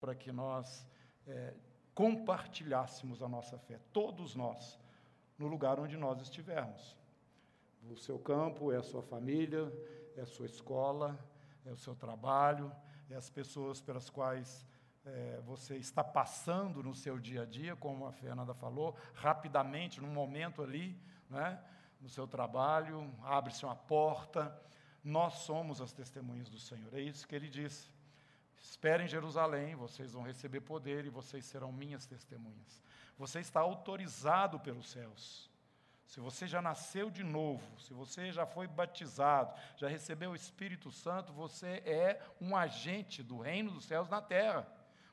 para que nós é, compartilhássemos a nossa fé, todos nós, no lugar onde nós estivermos. O seu campo é a sua família, é a sua escola, é o seu trabalho, é as pessoas pelas quais é, você está passando no seu dia a dia, como a Fernanda falou, rapidamente, num momento ali, né, no seu trabalho, abre-se uma porta. Nós somos as testemunhas do Senhor, é isso que ele disse. Esperem em Jerusalém, vocês vão receber poder e vocês serão minhas testemunhas. Você está autorizado pelos céus. Se você já nasceu de novo, se você já foi batizado, já recebeu o Espírito Santo, você é um agente do reino dos céus na terra,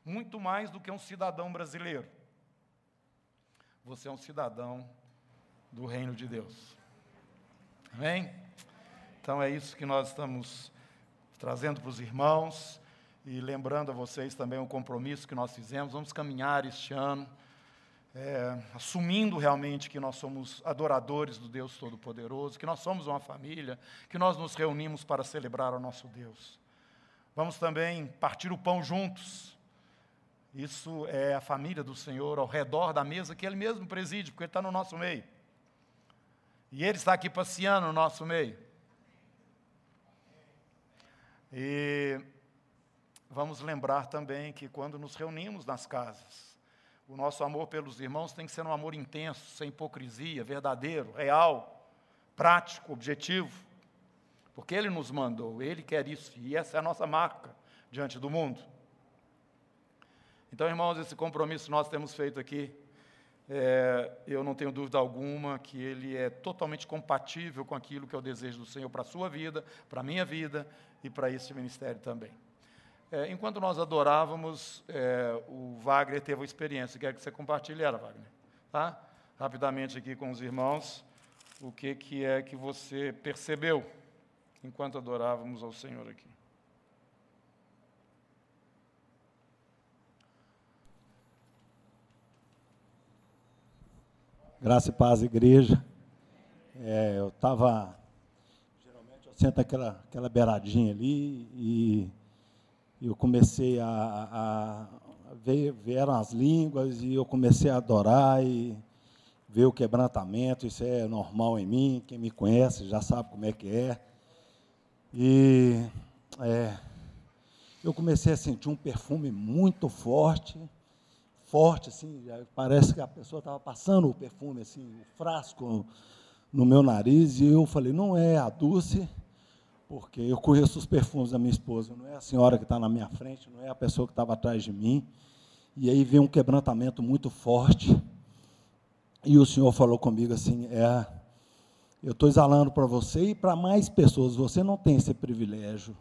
muito mais do que um cidadão brasileiro. Você é um cidadão do reino de Deus. Amém? Então é isso que nós estamos trazendo para os irmãos e lembrando a vocês também o compromisso que nós fizemos. Vamos caminhar este ano é, assumindo realmente que nós somos adoradores do Deus Todo-Poderoso, que nós somos uma família, que nós nos reunimos para celebrar o nosso Deus. Vamos também partir o pão juntos. Isso é a família do Senhor ao redor da mesa que Ele mesmo preside, porque Ele está no nosso meio. E Ele está aqui passeando no nosso meio. E vamos lembrar também que quando nos reunimos nas casas, o nosso amor pelos irmãos tem que ser um amor intenso, sem hipocrisia, verdadeiro, real, prático, objetivo. Porque Ele nos mandou, Ele quer isso, e essa é a nossa marca diante do mundo. Então, irmãos, esse compromisso nós temos feito aqui, é, eu não tenho dúvida alguma que ele é totalmente compatível com aquilo que é o desejo do Senhor para a sua vida, para a minha vida e para esse ministério também. É, enquanto nós adorávamos, é, o Wagner teve uma experiência. Quero que você compartilhe ela, Wagner. Tá? Rapidamente aqui com os irmãos, o que, que é que você percebeu enquanto adorávamos ao Senhor aqui. Graça e paz, igreja. É, eu estava. Geralmente eu sento aquela, aquela beiradinha ali e eu comecei a, a ver, vieram as línguas e eu comecei a adorar e ver o quebrantamento, isso é normal em mim, quem me conhece já sabe como é que é. E é, eu comecei a sentir um perfume muito forte, forte, assim, parece que a pessoa estava passando o perfume, assim, o frasco no meu nariz, e eu falei, não é a Dulce, porque eu conheço os perfumes da minha esposa, não é a senhora que está na minha frente, não é a pessoa que estava atrás de mim. E aí veio um quebrantamento muito forte. E o Senhor falou comigo assim: é, eu estou exalando para você e para mais pessoas. Você não tem esse privilégio.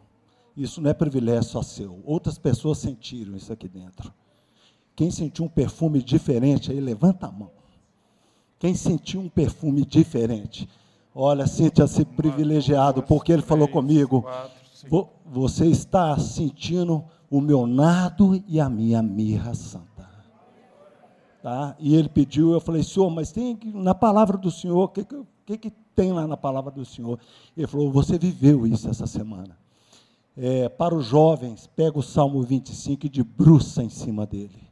Isso não é privilégio só seu. Outras pessoas sentiram isso aqui dentro. Quem sentiu um perfume diferente, aí levanta a mão. Quem sentiu um perfume diferente? Olha, sinta-se privilegiado, porque ele falou comigo: você está sentindo o meu nado e a minha mirra santa. Tá? E ele pediu, eu falei, senhor, mas tem na palavra do senhor, o que, que, que, tem lá na palavra do senhor? Ele falou, você viveu isso essa semana. É, para os jovens, pega o Salmo 25 e debruça em cima dele.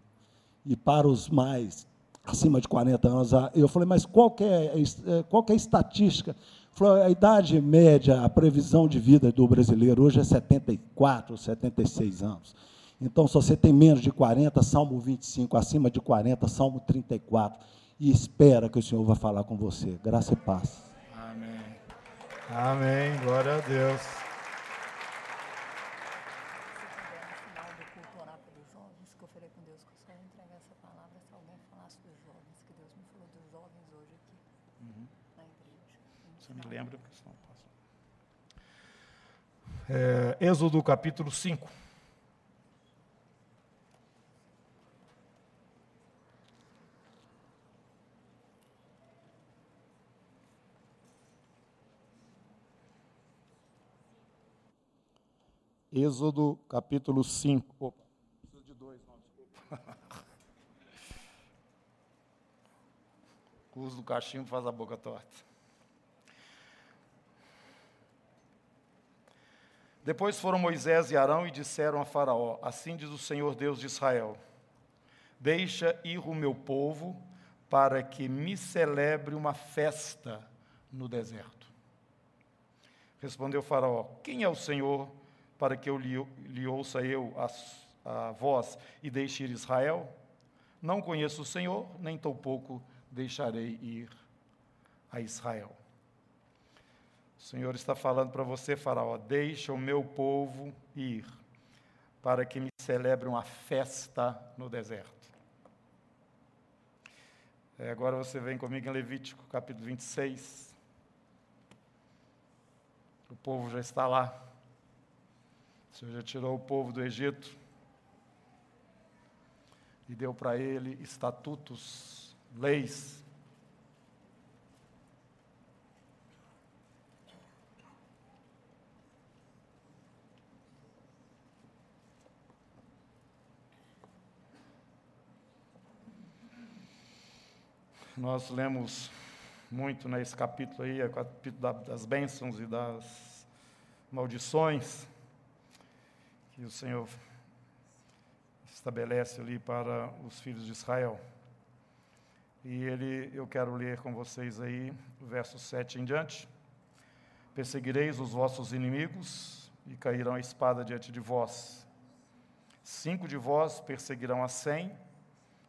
E para os mais acima de 40 anos. Eu falei, mas qual que é, é, qual que é a estatística? Falou, a idade média, a previsão de vida do brasileiro hoje é 74, 76 anos. Então, se você tem menos de 40, Salmo 25, acima de 40, Salmo 34. E espera que o Senhor vai falar com você. Graça e paz. Amém. Amém. Glória a Deus. lembra, porque senão passa. É, Êxodo capítulo 5. Êxodo capítulo 5. Opa, preciso de dois, não, desculpa. O uso do cachimbo faz a boca torta. Depois foram Moisés e Arão e disseram a Faraó: Assim diz o Senhor Deus de Israel: Deixa ir o meu povo para que me celebre uma festa no deserto. Respondeu Faraó: Quem é o Senhor para que eu lhe, lhe ouça eu a, a voz e deixe ir Israel? Não conheço o Senhor, nem tampouco deixarei ir a Israel. O Senhor está falando para você, Faraó: deixa o meu povo ir, para que me celebre uma festa no deserto. É, agora você vem comigo em Levítico, capítulo 26. O povo já está lá. O Senhor já tirou o povo do Egito e deu para ele estatutos, leis Nós lemos muito nesse capítulo aí, é o capítulo das bênçãos e das maldições que o Senhor estabelece ali para os filhos de Israel. E ele, eu quero ler com vocês aí o verso 7 em diante. Perseguireis os vossos inimigos e cairão a espada diante de vós. Cinco de vós perseguirão a cem,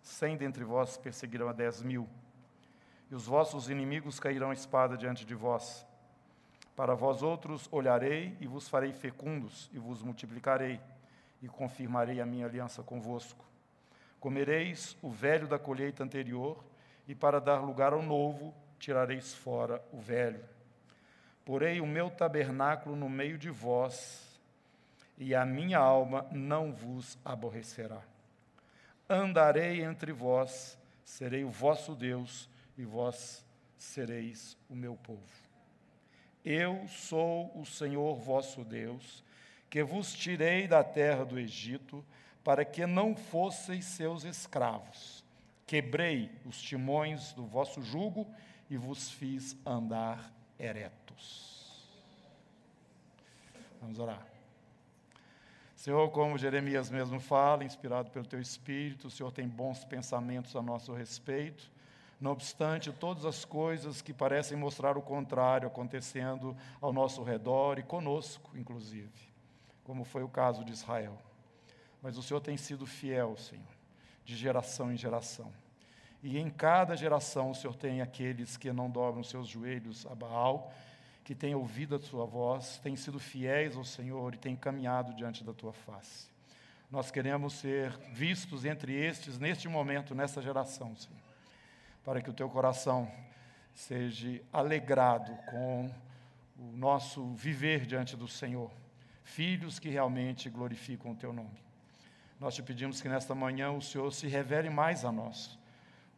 cem dentre vós perseguirão a dez mil e os vossos inimigos cairão espada diante de vós. Para vós outros olharei e vos farei fecundos, e vos multiplicarei, e confirmarei a minha aliança convosco. Comereis o velho da colheita anterior, e para dar lugar ao novo, tirareis fora o velho. Porei o meu tabernáculo no meio de vós, e a minha alma não vos aborrecerá. Andarei entre vós, serei o vosso Deus, e vós sereis o meu povo. Eu sou o Senhor vosso Deus, que vos tirei da terra do Egito, para que não fosseis seus escravos. Quebrei os timões do vosso jugo e vos fiz andar eretos. Vamos orar. Senhor, como Jeremias mesmo fala, inspirado pelo teu espírito, o Senhor tem bons pensamentos a nosso respeito. Não obstante, todas as coisas que parecem mostrar o contrário acontecendo ao nosso redor e conosco, inclusive, como foi o caso de Israel. Mas o Senhor tem sido fiel, Senhor, de geração em geração. E em cada geração o Senhor tem aqueles que não dobram seus joelhos a Baal, que têm ouvido a sua voz, têm sido fiéis ao Senhor e têm caminhado diante da tua face. Nós queremos ser vistos entre estes neste momento, nessa geração, Senhor para que o teu coração seja alegrado com o nosso viver diante do Senhor. Filhos que realmente glorificam o teu nome. Nós te pedimos que nesta manhã o Senhor se revele mais a nós.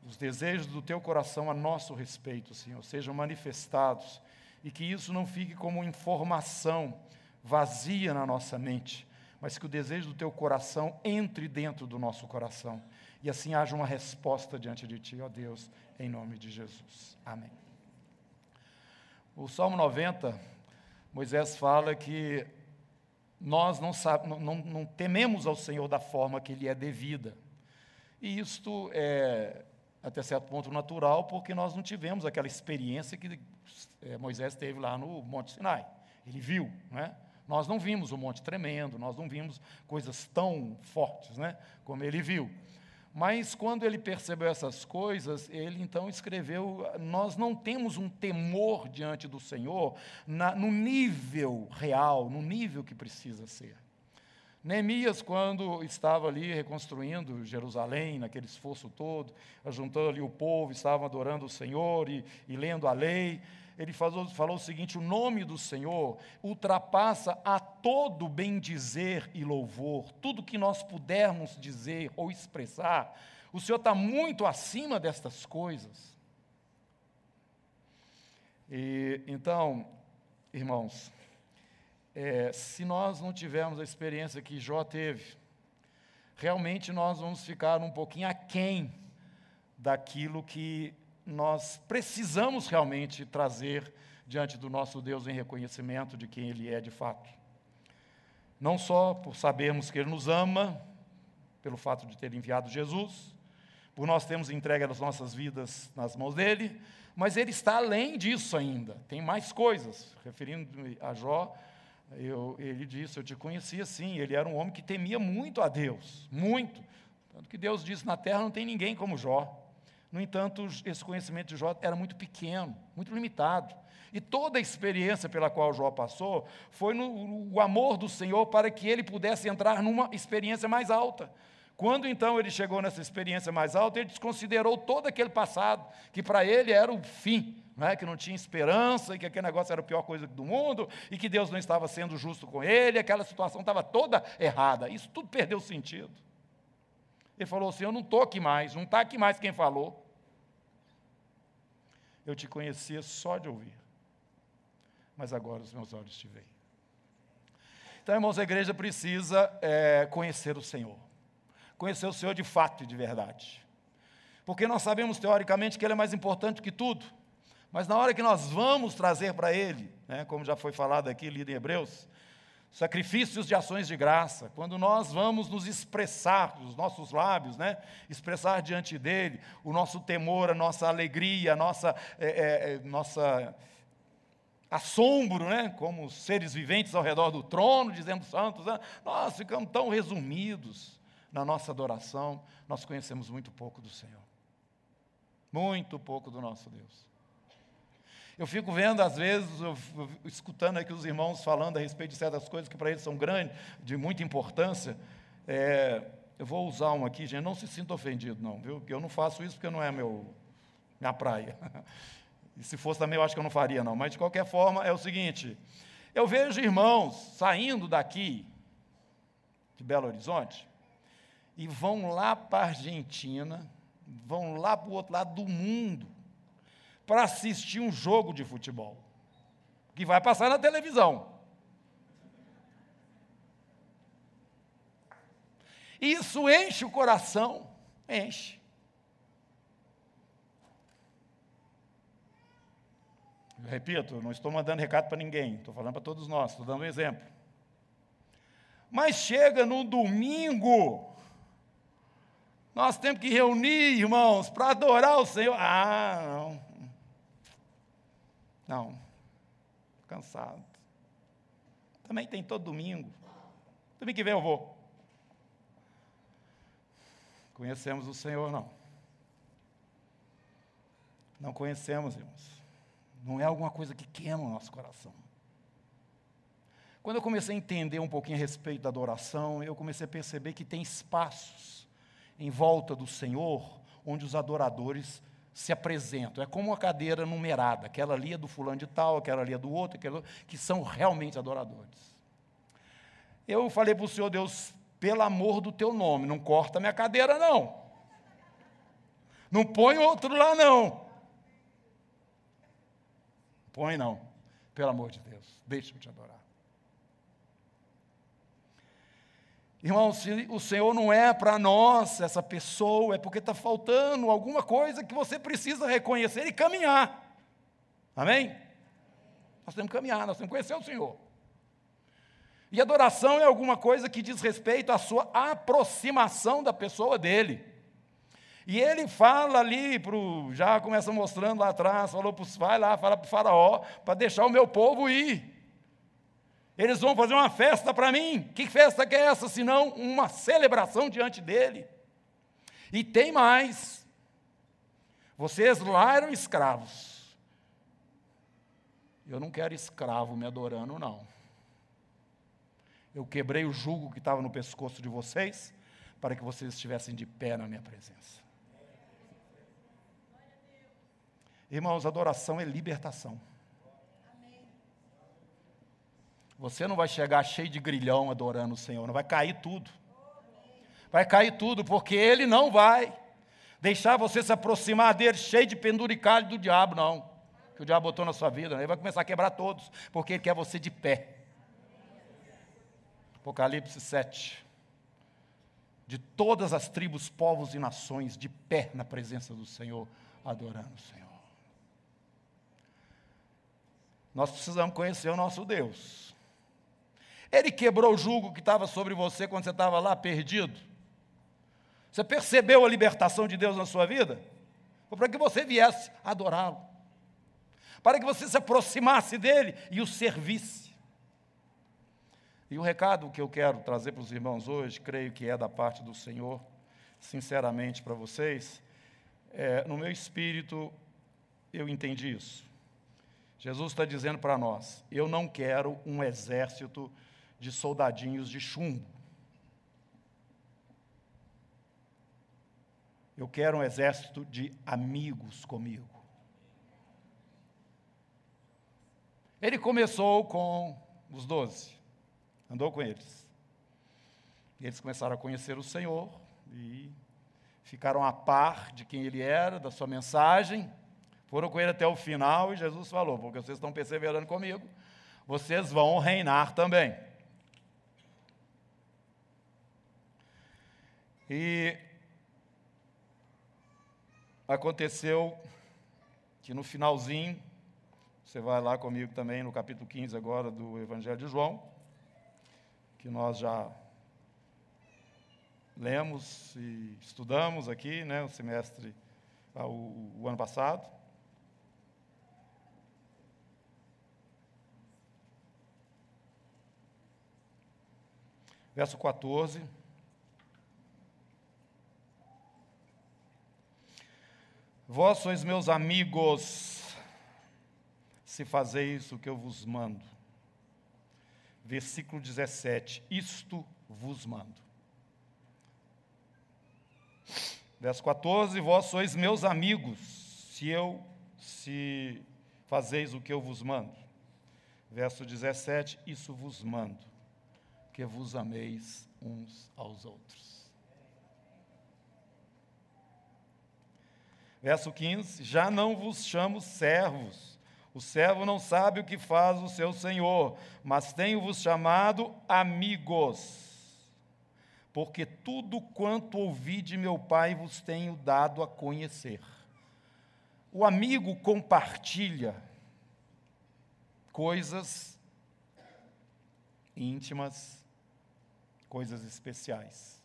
Os desejos do teu coração a nosso respeito, Senhor, sejam manifestados e que isso não fique como informação vazia na nossa mente, mas que o desejo do teu coração entre dentro do nosso coração e assim haja uma resposta diante de Ti, ó Deus, em nome de Jesus. Amém. O Salmo 90, Moisés fala que nós não, sabe, não, não, não tememos ao Senhor da forma que Ele é devida. E isto é, até certo ponto, natural, porque nós não tivemos aquela experiência que é, Moisés teve lá no Monte Sinai. Ele viu, né? Nós não vimos o monte tremendo, nós não vimos coisas tão fortes, né? Como ele viu. Mas quando ele percebeu essas coisas, ele então escreveu: Nós não temos um temor diante do Senhor na, no nível real, no nível que precisa ser. Neemias, quando estava ali reconstruindo Jerusalém, naquele esforço todo, juntando ali o povo, estavam adorando o Senhor e, e lendo a lei, ele falou, falou o seguinte: o nome do Senhor ultrapassa a todo bem dizer e louvor, tudo que nós pudermos dizer ou expressar, o Senhor está muito acima destas coisas. E, então, irmãos, é, se nós não tivermos a experiência que Jó teve, realmente nós vamos ficar um pouquinho aquém daquilo que nós precisamos realmente trazer diante do nosso Deus em reconhecimento de quem Ele é de fato. Não só por sabermos que Ele nos ama, pelo fato de ter enviado Jesus, por nós termos entregue as nossas vidas nas mãos dele, mas Ele está além disso ainda, tem mais coisas. Referindo-me a Jó, eu, ele disse: Eu te conhecia sim. Ele era um homem que temia muito a Deus, muito. Tanto que Deus disse: Na terra não tem ninguém como Jó. No entanto, esse conhecimento de Jó era muito pequeno, muito limitado. E toda a experiência pela qual Jó passou foi no, no amor do Senhor para que ele pudesse entrar numa experiência mais alta. Quando então ele chegou nessa experiência mais alta, ele desconsiderou todo aquele passado, que para ele era o fim, né? que não tinha esperança, e que aquele negócio era a pior coisa do mundo, e que Deus não estava sendo justo com ele, aquela situação estava toda errada. Isso tudo perdeu sentido. Ele falou assim: Eu não estou aqui mais, não está aqui mais quem falou. Eu te conhecia só de ouvir mas agora os meus olhos te veem. Então, irmãos, a igreja precisa é, conhecer o Senhor. Conhecer o Senhor de fato e de verdade. Porque nós sabemos, teoricamente, que Ele é mais importante que tudo. Mas na hora que nós vamos trazer para Ele, né, como já foi falado aqui, lido em Hebreus, sacrifícios de ações de graça, quando nós vamos nos expressar, os nossos lábios, né, expressar diante dEle o nosso temor, a nossa alegria, a nossa, é, é, nossa assombro, né? como seres viventes ao redor do trono, dizendo santos, né? nós ficamos tão resumidos na nossa adoração, nós conhecemos muito pouco do Senhor. Muito pouco do nosso Deus. Eu fico vendo, às vezes, eu, escutando aqui os irmãos falando a respeito de certas coisas que para eles são grandes, de muita importância. É, eu vou usar um aqui, gente, não se sinta ofendido, não, viu? Eu não faço isso porque não é meu, minha praia. E se fosse também, eu acho que eu não faria, não. Mas, de qualquer forma, é o seguinte: eu vejo irmãos saindo daqui, de Belo Horizonte, e vão lá para a Argentina, vão lá para o outro lado do mundo, para assistir um jogo de futebol, que vai passar na televisão. Isso enche o coração, enche. Eu repito, não estou mandando recado para ninguém, estou falando para todos nós, estou dando um exemplo. Mas chega no domingo, nós temos que reunir, irmãos, para adorar o Senhor. Ah, não. Não. Cansado. Também tem todo domingo. Domingo que vem eu vou. Conhecemos o Senhor, não. Não conhecemos, irmãos. Não é alguma coisa que queima o nosso coração. Quando eu comecei a entender um pouquinho a respeito da adoração, eu comecei a perceber que tem espaços em volta do Senhor onde os adoradores se apresentam. É como uma cadeira numerada, aquela ali é do fulano de tal, aquela ali é do outro, aquela, que são realmente adoradores. Eu falei para o Senhor Deus, pelo amor do teu nome, não corta minha cadeira, não. Não põe outro lá, não. Põe não. Pelo amor de Deus, deixa-me te adorar. Irmão, se o Senhor não é para nós essa pessoa, é porque está faltando alguma coisa que você precisa reconhecer e caminhar. Amém? Nós temos que caminhar, nós temos que conhecer o Senhor. E adoração é alguma coisa que diz respeito à sua aproximação da pessoa dele. E ele fala ali, pro, já começa mostrando lá atrás, falou para vai lá, fala para o faraó, para deixar o meu povo ir. Eles vão fazer uma festa para mim. Que festa que é essa, senão uma celebração diante dele? E tem mais. Vocês lá eram escravos. Eu não quero escravo me adorando, não. Eu quebrei o jugo que estava no pescoço de vocês para que vocês estivessem de pé na minha presença. Irmãos, adoração é libertação. Você não vai chegar cheio de grilhão adorando o Senhor, não vai cair tudo. Vai cair tudo, porque Ele não vai deixar você se aproximar dele cheio de penduricalho do diabo, não. Que o diabo botou na sua vida, né? ele vai começar a quebrar todos, porque Ele quer você de pé. Apocalipse 7. De todas as tribos, povos e nações, de pé na presença do Senhor, adorando o Senhor. Nós precisamos conhecer o nosso Deus. Ele quebrou o jugo que estava sobre você quando você estava lá perdido? Você percebeu a libertação de Deus na sua vida? Foi para que você viesse adorá-lo, para que você se aproximasse dele e o servisse. E o recado que eu quero trazer para os irmãos hoje, creio que é da parte do Senhor, sinceramente para vocês, é, no meu espírito eu entendi isso. Jesus está dizendo para nós: eu não quero um exército de soldadinhos de chumbo. Eu quero um exército de amigos comigo. Ele começou com os doze, andou com eles. E eles começaram a conhecer o Senhor e ficaram a par de quem ele era, da sua mensagem. Foram com ele até o final e Jesus falou: porque vocês estão perseverando comigo, vocês vão reinar também. E aconteceu que no finalzinho, você vai lá comigo também no capítulo 15 agora do Evangelho de João, que nós já lemos e estudamos aqui, né, o semestre, ah, o, o ano passado. Verso 14. Vós sois meus amigos, se fazeis o que eu vos mando. Versículo 17: Isto vos mando. Verso 14: Vós sois meus amigos, se eu se fazeis o que eu vos mando. Verso 17: Isso vos mando, que vos ameis uns aos outros. Verso 15: Já não vos chamo servos. O servo não sabe o que faz o seu senhor, mas tenho-vos chamado amigos. Porque tudo quanto ouvi de meu Pai vos tenho dado a conhecer. O amigo compartilha coisas íntimas, coisas especiais.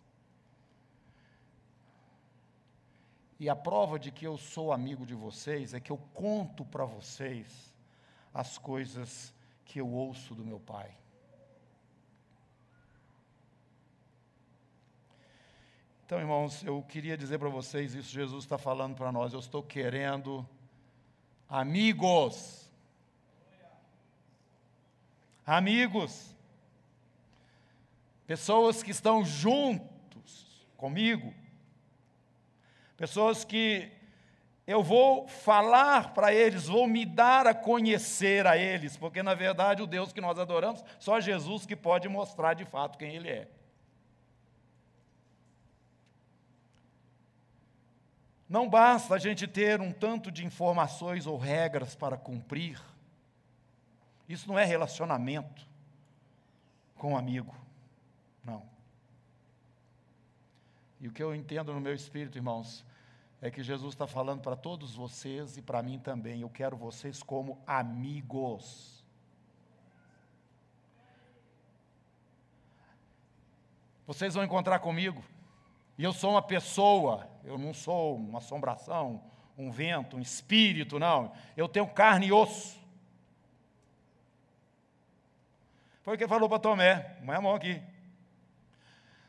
E a prova de que eu sou amigo de vocês é que eu conto para vocês as coisas que eu ouço do meu pai. Então, irmãos, eu queria dizer para vocês isso, Jesus está falando para nós. Eu estou querendo amigos. Amigos. Pessoas que estão juntos comigo Pessoas que eu vou falar para eles, vou me dar a conhecer a eles, porque na verdade o Deus que nós adoramos, só Jesus que pode mostrar de fato quem Ele é. Não basta a gente ter um tanto de informações ou regras para cumprir. Isso não é relacionamento com um amigo. Não. E o que eu entendo no meu espírito, irmãos, é que Jesus está falando para todos vocês e para mim também. Eu quero vocês como amigos. Vocês vão encontrar comigo. E eu sou uma pessoa, eu não sou uma assombração, um vento, um espírito, não. Eu tenho carne e osso. Foi o que falou para Tomé, põe a mão aqui.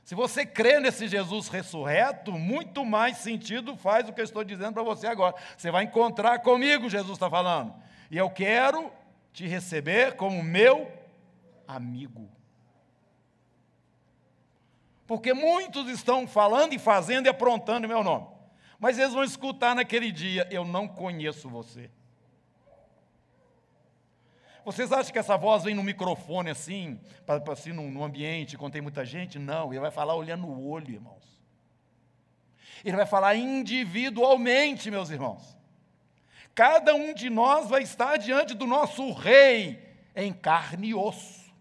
Se você crê nesse Jesus ressurreto, muito mais sentido faz o que eu estou dizendo para você agora. Você vai encontrar comigo, Jesus está falando. E eu quero te receber como meu amigo. Porque muitos estão falando e fazendo e aprontando em meu nome. Mas eles vão escutar naquele dia: Eu não conheço você. Vocês acham que essa voz vem no microfone assim, para, assim num, num ambiente quando tem muita gente? Não, ele vai falar olhando no olho, irmãos. Ele vai falar individualmente, meus irmãos. Cada um de nós vai estar diante do nosso rei em carne e osso.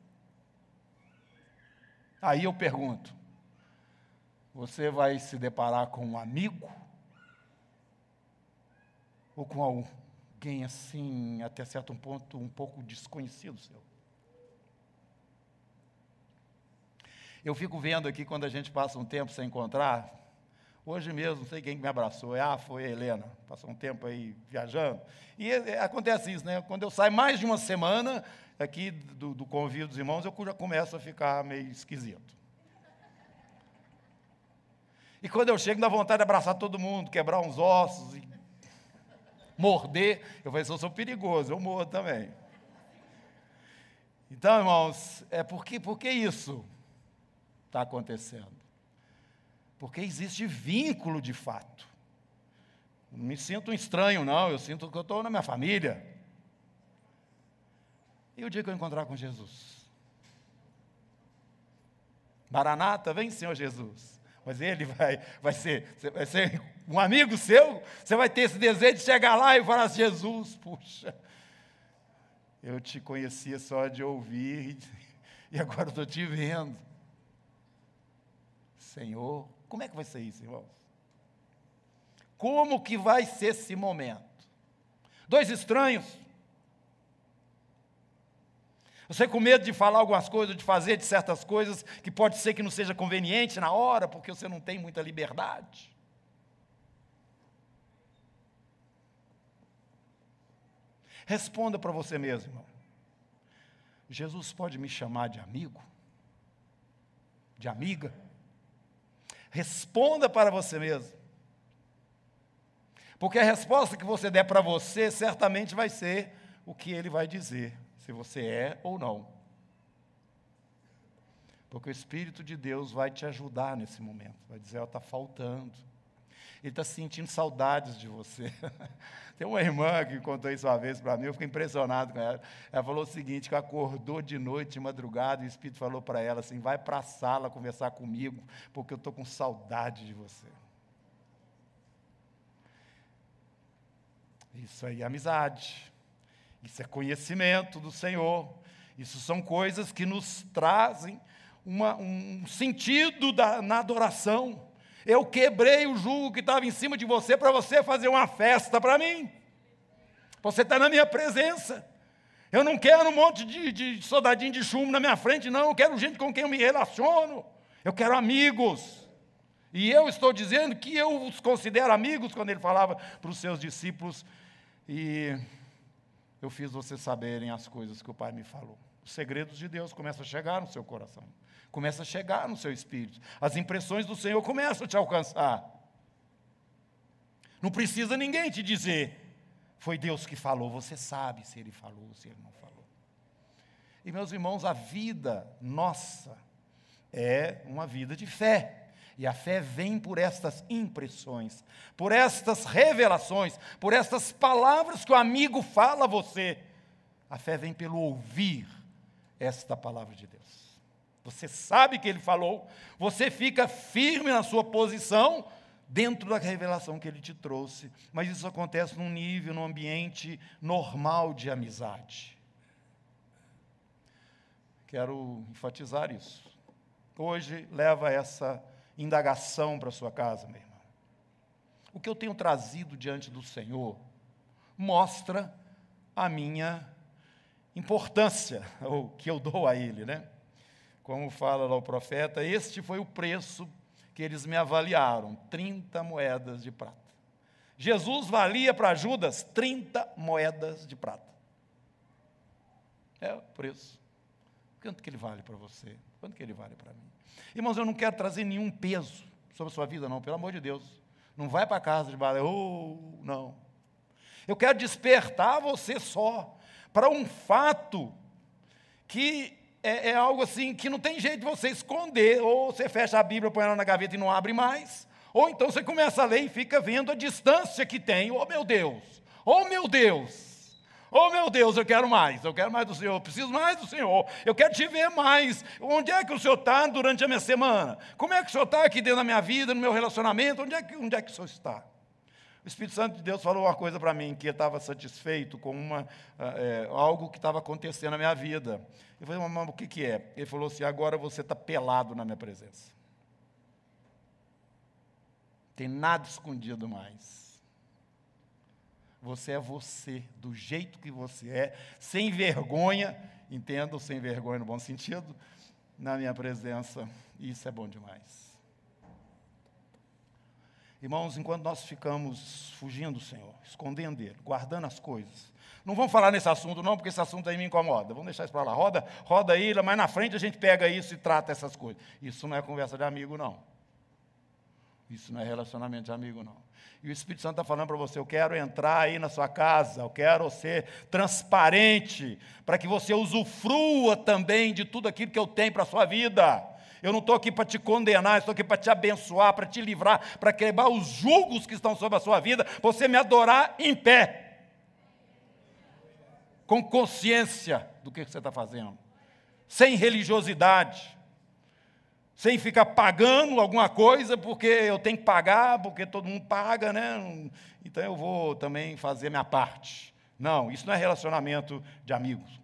Aí eu pergunto: você vai se deparar com um amigo? Ou com alguém assim, até certo ponto, um pouco desconhecido seu. Eu fico vendo aqui quando a gente passa um tempo sem encontrar. Hoje mesmo, não sei quem me abraçou. Ah, foi a Helena. Passou um tempo aí viajando. E é, é, acontece isso, né? Quando eu saio mais de uma semana aqui do, do convívio dos irmãos, eu já começo a ficar meio esquisito. E quando eu chego, dá vontade de abraçar todo mundo, quebrar uns ossos e morder. Eu falei, eu sou perigoso, eu morro também. Então, irmãos, é porque, por que isso está acontecendo? Porque existe vínculo de fato. Não me sinto um estranho, não, eu sinto que eu estou na minha família. E o dia que eu encontrar com Jesus? Maranata, vem, Senhor Jesus. Mas ele vai, vai, ser, vai ser um amigo seu, você vai ter esse desejo de chegar lá e falar: Jesus, puxa, eu te conhecia só de ouvir e agora estou te vendo. Senhor, como é que vai ser isso, irmãos? Como que vai ser esse momento? Dois estranhos. Você com medo de falar algumas coisas, de fazer de certas coisas que pode ser que não seja conveniente na hora, porque você não tem muita liberdade. Responda para você mesmo, irmão. Jesus pode me chamar de amigo? De amiga? Responda para você mesmo. Porque a resposta que você der para você certamente vai ser o que ele vai dizer, se você é ou não. Porque o Espírito de Deus vai te ajudar nesse momento, vai dizer: está faltando. Ele está sentindo saudades de você. Tem uma irmã que contou isso uma vez para mim, eu fiquei impressionado com ela. Ela falou o seguinte: que acordou de noite, de madrugada, e o Espírito falou para ela assim: vai para a sala conversar comigo, porque eu estou com saudade de você. Isso aí é amizade. Isso é conhecimento do Senhor. Isso são coisas que nos trazem uma, um sentido da, na adoração. Eu quebrei o jugo que estava em cima de você para você fazer uma festa para mim. Você está na minha presença. Eu não quero um monte de, de soldadinho de chumbo na minha frente, não. Eu quero gente com quem eu me relaciono. Eu quero amigos. E eu estou dizendo que eu os considero amigos quando ele falava para os seus discípulos. E eu fiz vocês saberem as coisas que o Pai me falou. Os segredos de Deus começam a chegar no seu coração começa a chegar no seu espírito. As impressões do Senhor começam a te alcançar. Não precisa ninguém te dizer, foi Deus que falou, você sabe se Ele falou ou se Ele não falou. E meus irmãos, a vida nossa é uma vida de fé. E a fé vem por estas impressões, por estas revelações, por estas palavras que o amigo fala a você. A fé vem pelo ouvir esta palavra de Deus. Você sabe que ele falou, você fica firme na sua posição dentro da revelação que ele te trouxe. Mas isso acontece num nível, num ambiente normal de amizade. Quero enfatizar isso. Hoje leva essa indagação para sua casa, meu irmão. O que eu tenho trazido diante do Senhor mostra a minha importância, ou que eu dou a Ele, né? Como fala lá o profeta, este foi o preço que eles me avaliaram: 30 moedas de prata. Jesus valia para Judas 30 moedas de prata. É o preço. Quanto que ele vale para você? Quanto que ele vale para mim? Irmãos, eu não quero trazer nenhum peso sobre a sua vida, não, pelo amor de Deus. Não vai para casa de bala, oh, não. Eu quero despertar você só para um fato que é, é, algo assim que não tem jeito de você esconder. Ou você fecha a Bíblia, põe ela na gaveta e não abre mais. Ou então você começa a ler e fica vendo a distância que tem. Oh meu Deus! Oh meu Deus! Oh meu Deus, eu quero mais, eu quero mais do Senhor, eu preciso mais do Senhor, eu quero te ver mais. Onde é que o Senhor está durante a minha semana? Como é que o Senhor está aqui dentro da minha vida, no meu relacionamento? Onde é que, onde é que o Senhor está? O Espírito Santo de Deus falou uma coisa para mim, que eu estava satisfeito com uma, é, algo que estava acontecendo na minha vida. Eu falei, mas o que, que é? Ele falou assim: agora você está pelado na minha presença. Tem nada escondido mais. Você é você, do jeito que você é, sem vergonha, entendo, sem vergonha no bom sentido, na minha presença, isso é bom demais. Irmãos, enquanto nós ficamos fugindo do Senhor, escondendo Ele, guardando as coisas, não vamos falar nesse assunto, não, porque esse assunto aí me incomoda. Vamos deixar isso para lá. Roda, roda aí, mas na frente a gente pega isso e trata essas coisas. Isso não é conversa de amigo, não. Isso não é relacionamento de amigo, não. E o Espírito Santo está falando para você: eu quero entrar aí na sua casa, eu quero ser transparente, para que você usufrua também de tudo aquilo que eu tenho para a sua vida. Eu não estou aqui para te condenar, estou aqui para te abençoar, para te livrar, para quebrar os julgos que estão sobre a sua vida, você me adorar em pé, com consciência do que você está fazendo, sem religiosidade sem ficar pagando alguma coisa, porque eu tenho que pagar, porque todo mundo paga, né? Então eu vou também fazer minha parte. Não, isso não é relacionamento de amigos.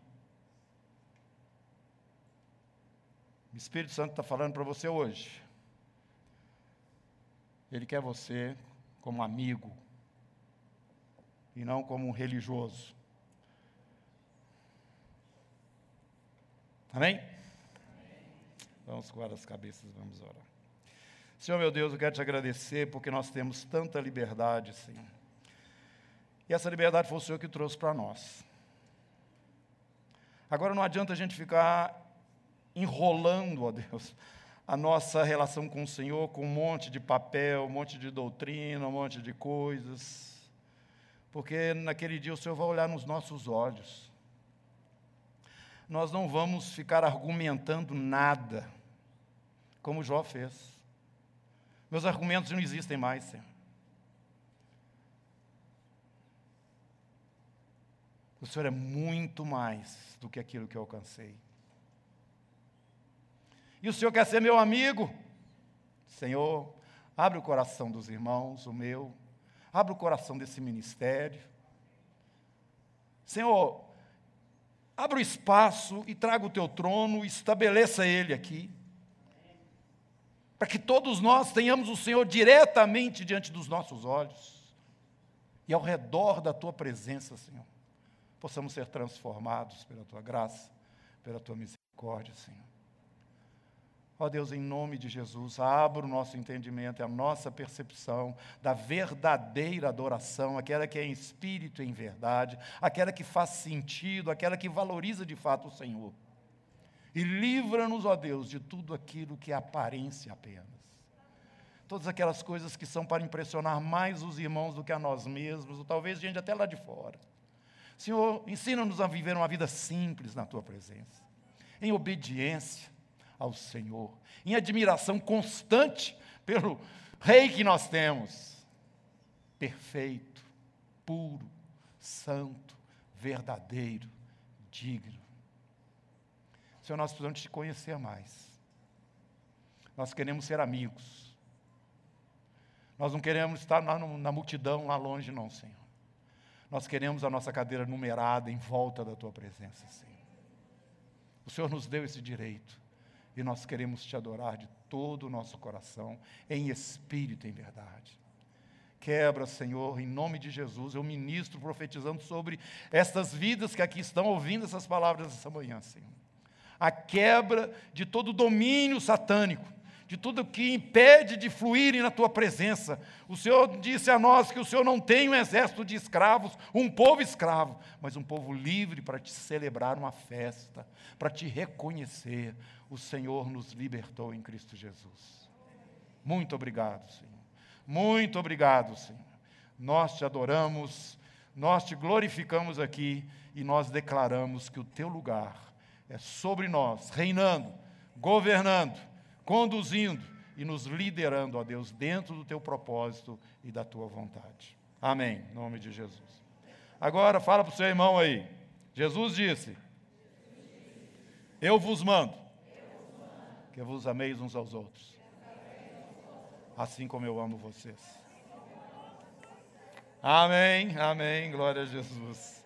O Espírito Santo está falando para você hoje. Ele quer você como amigo e não como um religioso. Amém? Vamos com as cabeças, vamos orar. Senhor meu Deus, eu quero te agradecer porque nós temos tanta liberdade, Senhor. E essa liberdade foi o Senhor que trouxe para nós. Agora não adianta a gente ficar enrolando, ó Deus, a nossa relação com o Senhor com um monte de papel, um monte de doutrina, um monte de coisas. Porque naquele dia o Senhor vai olhar nos nossos olhos. Nós não vamos ficar argumentando nada como Jó fez. Meus argumentos não existem mais, Senhor. O Senhor é muito mais do que aquilo que eu alcancei. E o Senhor quer ser meu amigo? Senhor, abre o coração dos irmãos, o meu, abre o coração desse ministério. Senhor, abre o espaço e traga o teu trono, estabeleça ele aqui para que todos nós tenhamos o Senhor diretamente diante dos nossos olhos e ao redor da tua presença, Senhor, possamos ser transformados pela tua graça, pela tua misericórdia, Senhor. Ó Deus, em nome de Jesus, abra o nosso entendimento e a nossa percepção da verdadeira adoração, aquela que é em espírito e em verdade, aquela que faz sentido, aquela que valoriza de fato o Senhor. E livra-nos, ó Deus, de tudo aquilo que é aparência apenas. Todas aquelas coisas que são para impressionar mais os irmãos do que a nós mesmos, ou talvez gente até lá de fora. Senhor, ensina-nos a viver uma vida simples na tua presença, em obediência ao Senhor, em admiração constante pelo Rei que nós temos, perfeito, puro, santo, verdadeiro, digno. Senhor, nós precisamos te conhecer mais. Nós queremos ser amigos. Nós não queremos estar na, na multidão lá longe, não, Senhor. Nós queremos a nossa cadeira numerada em volta da tua presença, Senhor. O Senhor nos deu esse direito e nós queremos te adorar de todo o nosso coração, em espírito e em verdade. Quebra, Senhor, em nome de Jesus. Eu ministro profetizando sobre estas vidas que aqui estão ouvindo essas palavras essa manhã, Senhor a quebra de todo domínio satânico, de tudo que impede de fluírem na tua presença. O Senhor disse a nós que o Senhor não tem um exército de escravos, um povo escravo, mas um povo livre para te celebrar uma festa, para te reconhecer. O Senhor nos libertou em Cristo Jesus. Muito obrigado, Senhor. Muito obrigado, Senhor. Nós te adoramos, nós te glorificamos aqui e nós declaramos que o teu lugar é sobre nós, reinando, governando, conduzindo e nos liderando, ó Deus, dentro do teu propósito e da tua vontade. Amém. Em nome de Jesus. Agora fala para o seu irmão aí. Jesus disse: Eu vos mando que vos ameis uns aos outros, assim como eu amo vocês. Amém, amém, glória a Jesus.